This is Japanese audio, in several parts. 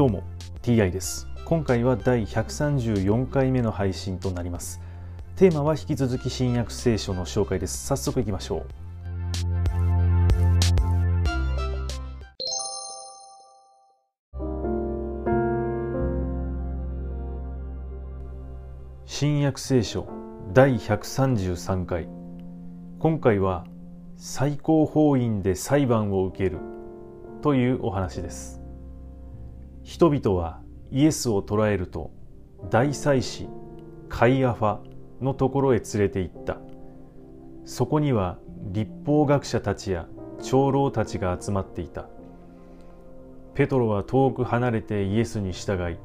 どうも TI です。今回は第134回目の配信となります。テーマは引き続き新約聖書の紹介です。早速いきましょう。新約聖書第133回。今回は最高法院で裁判を受けるというお話です。人々はイエスを捕らえると大祭司カイアファのところへ連れて行った。そこには立法学者たちや長老たちが集まっていた。ペトロは遠く離れてイエスに従い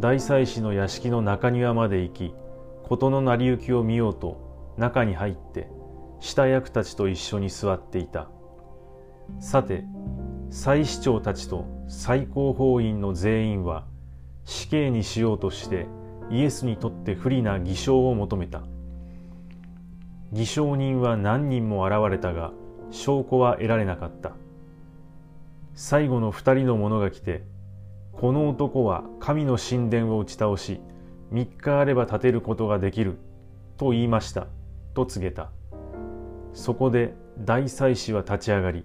大祭司の屋敷の中庭まで行き事の成り行きを見ようと中に入って下役たちと一緒に座っていた。さて祭司長たちと最高法院の全員は死刑にしようとしてイエスにとって不利な偽証を求めた。偽証人は何人も現れたが証拠は得られなかった。最後の二人の者が来てこの男は神の神殿を打ち倒し三日あれば建てることができると言いましたと告げた。そこで大祭司は立ち上がり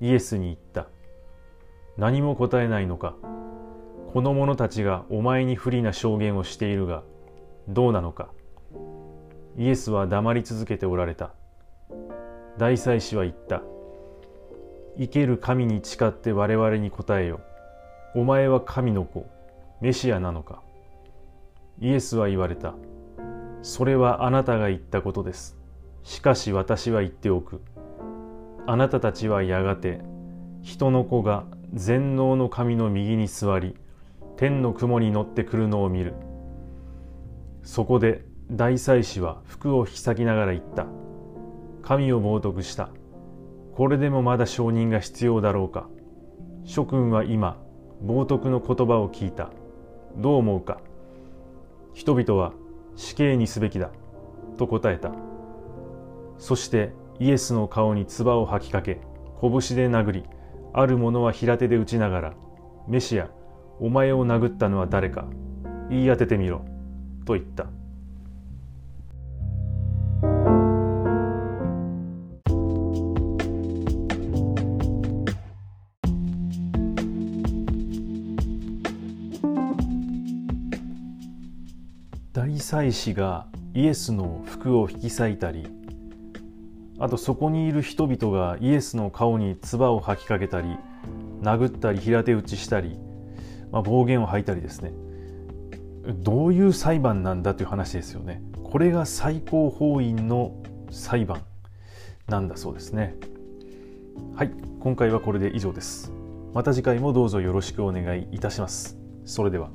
イエスに言った。何も答えないのか。この者たちがお前に不利な証言をしているがどうなのか。イエスは黙り続けておられた。大祭司は言った。生ける神に誓って我々に答えよ。お前は神の子。メシアなのか。イエスは言われた。それはあなたが言ったことです。しかし私は言っておく。あなたたちはやがて人の子が全能の神の右に座り天の雲に乗ってくるのを見る。そこで大祭司は服を引き裂きながら言った。神を冒涜した。これでもまだ証人が必要だろうか。諸君は今冒涜の言葉を聞いた。どう思うか。人々は死刑にすべきだ。と答えた。そしてイエスの顔に唾を吐きかけ拳で殴りある者は平手で打ちながらメシアお前を殴ったのは誰か言い当ててみろと言った。大祭司がイエスの服を引き裂いたりあとそこにいる人々がイエスの顔に唾を吐きかけたり殴ったり平手打ちしたりまあ、暴言を吐いたりですね。どういう裁判なんだという話ですよね。これが最高法院の裁判なんだそうですね。はい今回はこれで以上です。また次回もどうぞよろしくお願いいたします。それでは。